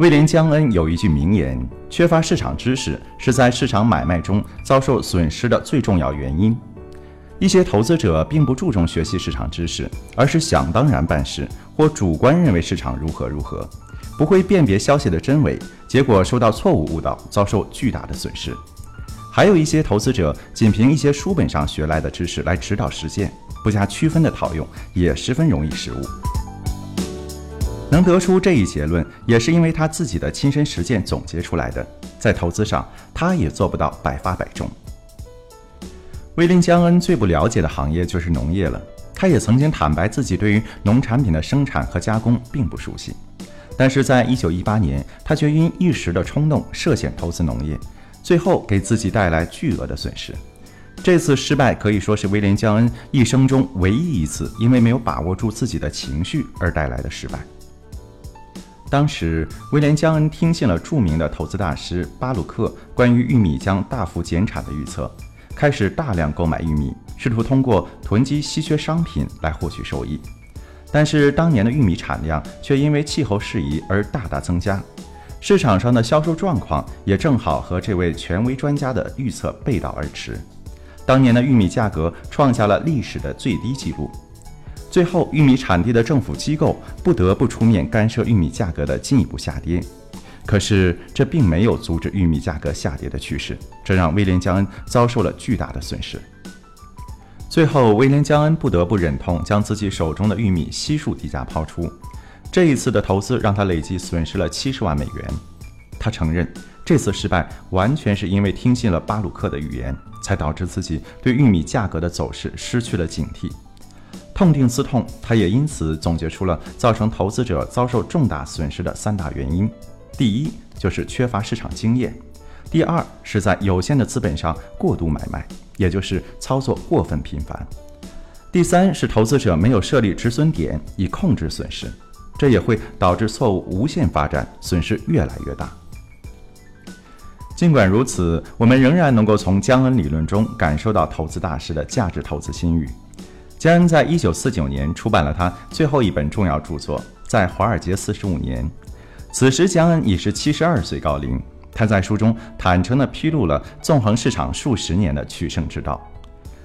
威廉·江恩有一句名言：“缺乏市场知识是在市场买卖中遭受损失的最重要原因。”一些投资者并不注重学习市场知识，而是想当然办事，或主观认为市场如何如何，不会辨别消息的真伪，结果受到错误误导，遭受巨大的损失。还有一些投资者仅凭一些书本上学来的知识来指导实践，不加区分的套用，也十分容易失误。能得出这一结论，也是因为他自己的亲身实践总结出来的。在投资上，他也做不到百发百中。威廉·江恩最不了解的行业就是农业了，他也曾经坦白自己对于农产品的生产和加工并不熟悉。但是在一九一八年，他却因一时的冲动涉险投资农业。最后给自己带来巨额的损失，这次失败可以说是威廉·江恩一生中唯一一次因为没有把握住自己的情绪而带来的失败。当时，威廉·江恩听信了著名的投资大师巴鲁克关于玉米将大幅减产的预测，开始大量购买玉米，试图通过囤积稀缺商品来获取收益。但是，当年的玉米产量却因为气候适宜而大大增加。市场上的销售状况也正好和这位权威专家的预测背道而驰。当年的玉米价格创下了历史的最低纪录。最后，玉米产地的政府机构不得不出面干涉玉米价格的进一步下跌。可是，这并没有阻止玉米价格下跌的趋势，这让威廉·江恩遭受了巨大的损失。最后，威廉·江恩不得不忍痛将自己手中的玉米悉数低价抛出。这一次的投资让他累计损失了七十万美元。他承认，这次失败完全是因为听信了巴鲁克的语言，才导致自己对玉米价格的走势失去了警惕。痛定思痛，他也因此总结出了造成投资者遭受重大损失的三大原因：第一，就是缺乏市场经验；第二，是在有限的资本上过度买卖，也就是操作过分频繁；第三是投资者没有设立止损点以控制损失。这也会导致错误无限发展，损失越来越大。尽管如此，我们仍然能够从江恩理论中感受到投资大师的价值投资心语。江恩在一九四九年出版了他最后一本重要著作《在华尔街四十五年》，此时江恩已是七十二岁高龄。他在书中坦诚地披露了纵横市场数十年的取胜之道。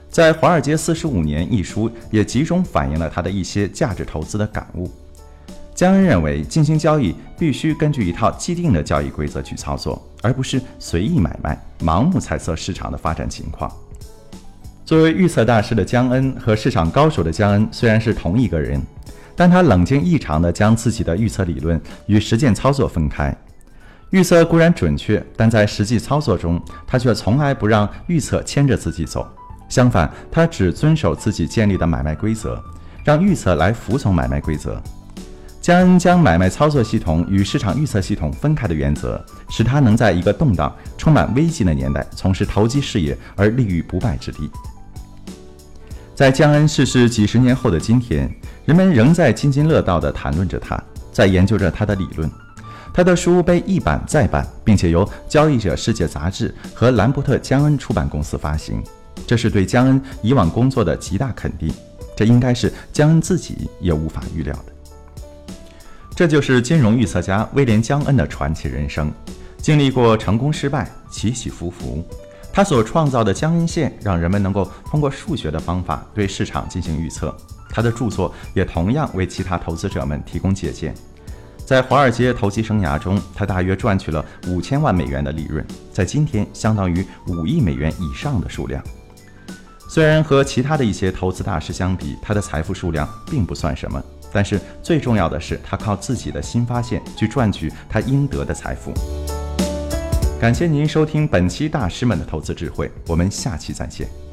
在华尔街四十五年一书也集中反映了他的一些价值投资的感悟。江恩认为，进行交易必须根据一套既定的交易规则去操作，而不是随意买卖、盲目猜测市场的发展情况。作为预测大师的江恩和市场高手的江恩虽然是同一个人，但他冷静异常地将自己的预测理论与实践操作分开。预测固然准确，但在实际操作中，他却从来不让预测牵着自己走。相反，他只遵守自己建立的买卖规则，让预测来服从买卖规则。江恩将买卖操作系统与市场预测系统分开的原则，使他能在一个动荡、充满危机的年代从事投机事业而立于不败之地。在江恩逝世几十年后的今天，人们仍在津津乐道地谈论着他，在研究着他的理论。他的书被一版再版，并且由《交易者世界》杂志和兰伯特·江恩出版公司发行，这是对江恩以往工作的极大肯定。这应该是江恩自己也无法预料的。这就是金融预测家威廉·江恩的传奇人生，经历过成功失败，起起伏伏。他所创造的江恩线，让人们能够通过数学的方法对市场进行预测。他的著作也同样为其他投资者们提供借鉴。在华尔街投机生涯中，他大约赚取了五千万美元的利润，在今天相当于五亿美元以上的数量。虽然和其他的一些投资大师相比，他的财富数量并不算什么。但是最重要的是，他靠自己的新发现去赚取他应得的财富。感谢您收听本期大师们的投资智慧，我们下期再见。